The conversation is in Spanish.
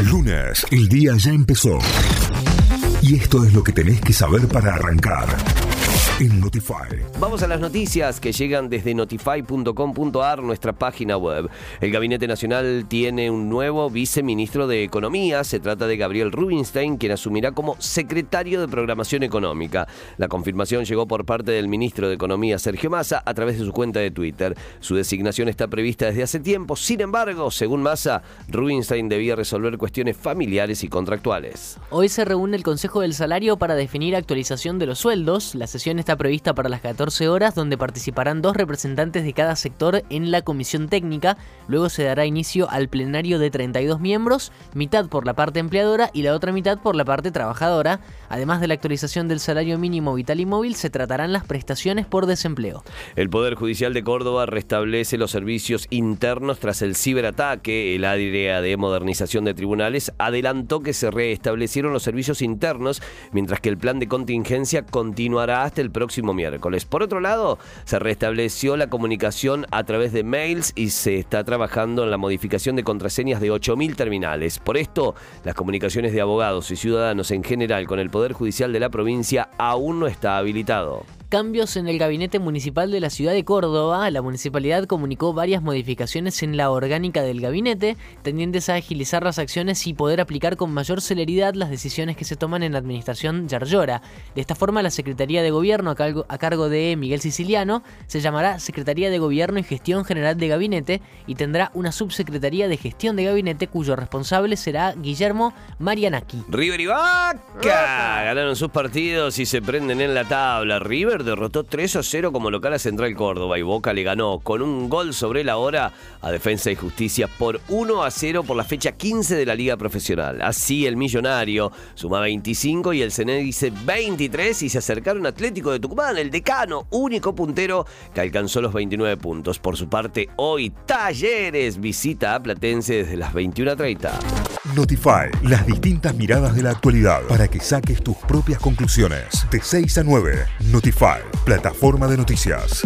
Lunes, el día ya empezó. Y esto es lo que tenés que saber para arrancar en Notify. Vamos a las noticias que llegan desde notify.com.ar, nuestra página web. El Gabinete Nacional tiene un nuevo viceministro de Economía. Se trata de Gabriel Rubinstein, quien asumirá como secretario de Programación Económica. La confirmación llegó por parte del ministro de Economía, Sergio Massa, a través de su cuenta de Twitter. Su designación está prevista desde hace tiempo. Sin embargo, según Massa, Rubinstein debía resolver cuestiones familiares y contractuales. Hoy se reúne el Consejo del Salario para definir actualización de los sueldos. La sesión está prevista para las 14 horas, donde participarán dos representantes de cada sector en la comisión técnica. Luego se dará inicio al plenario de 32 miembros, mitad por la parte empleadora y la otra mitad por la parte trabajadora. Además de la actualización del salario mínimo vital y móvil, se tratarán las prestaciones por desempleo. El Poder Judicial de Córdoba restablece los servicios internos tras el ciberataque. El área de modernización de tribunales adelantó que se restablecieron los servicios internos, mientras que el plan de contingencia continuará hasta el próximo miércoles. Por otro lado, se restableció la comunicación a través de mails y se está trabajando en la modificación de contraseñas de 8.000 terminales. Por esto, las comunicaciones de abogados y ciudadanos en general con el Poder Judicial de la provincia aún no está habilitado cambios en el gabinete municipal de la ciudad de Córdoba, la municipalidad comunicó varias modificaciones en la orgánica del gabinete, tendientes a agilizar las acciones y poder aplicar con mayor celeridad las decisiones que se toman en la administración Yarlora. De esta forma, la Secretaría de Gobierno a cargo, a cargo de Miguel Siciliano se llamará Secretaría de Gobierno y Gestión General de Gabinete y tendrá una subsecretaría de Gestión de Gabinete cuyo responsable será Guillermo Marianaki. River y Vaca ganaron sus partidos y se prenden en la tabla. River derrotó 3 a 0 como local a Central Córdoba y Boca le ganó con un gol sobre la hora a Defensa y Justicia por 1 a 0 por la fecha 15 de la Liga Profesional. Así el Millonario suma 25 y el dice 23 y se acercaron Atlético de Tucumán, el decano, único puntero que alcanzó los 29 puntos. Por su parte, hoy Talleres visita a Platense desde las 21.30. Notify, las distintas miradas de la actualidad para que saques tus propias conclusiones. De 6 a 9, Notify, plataforma de noticias.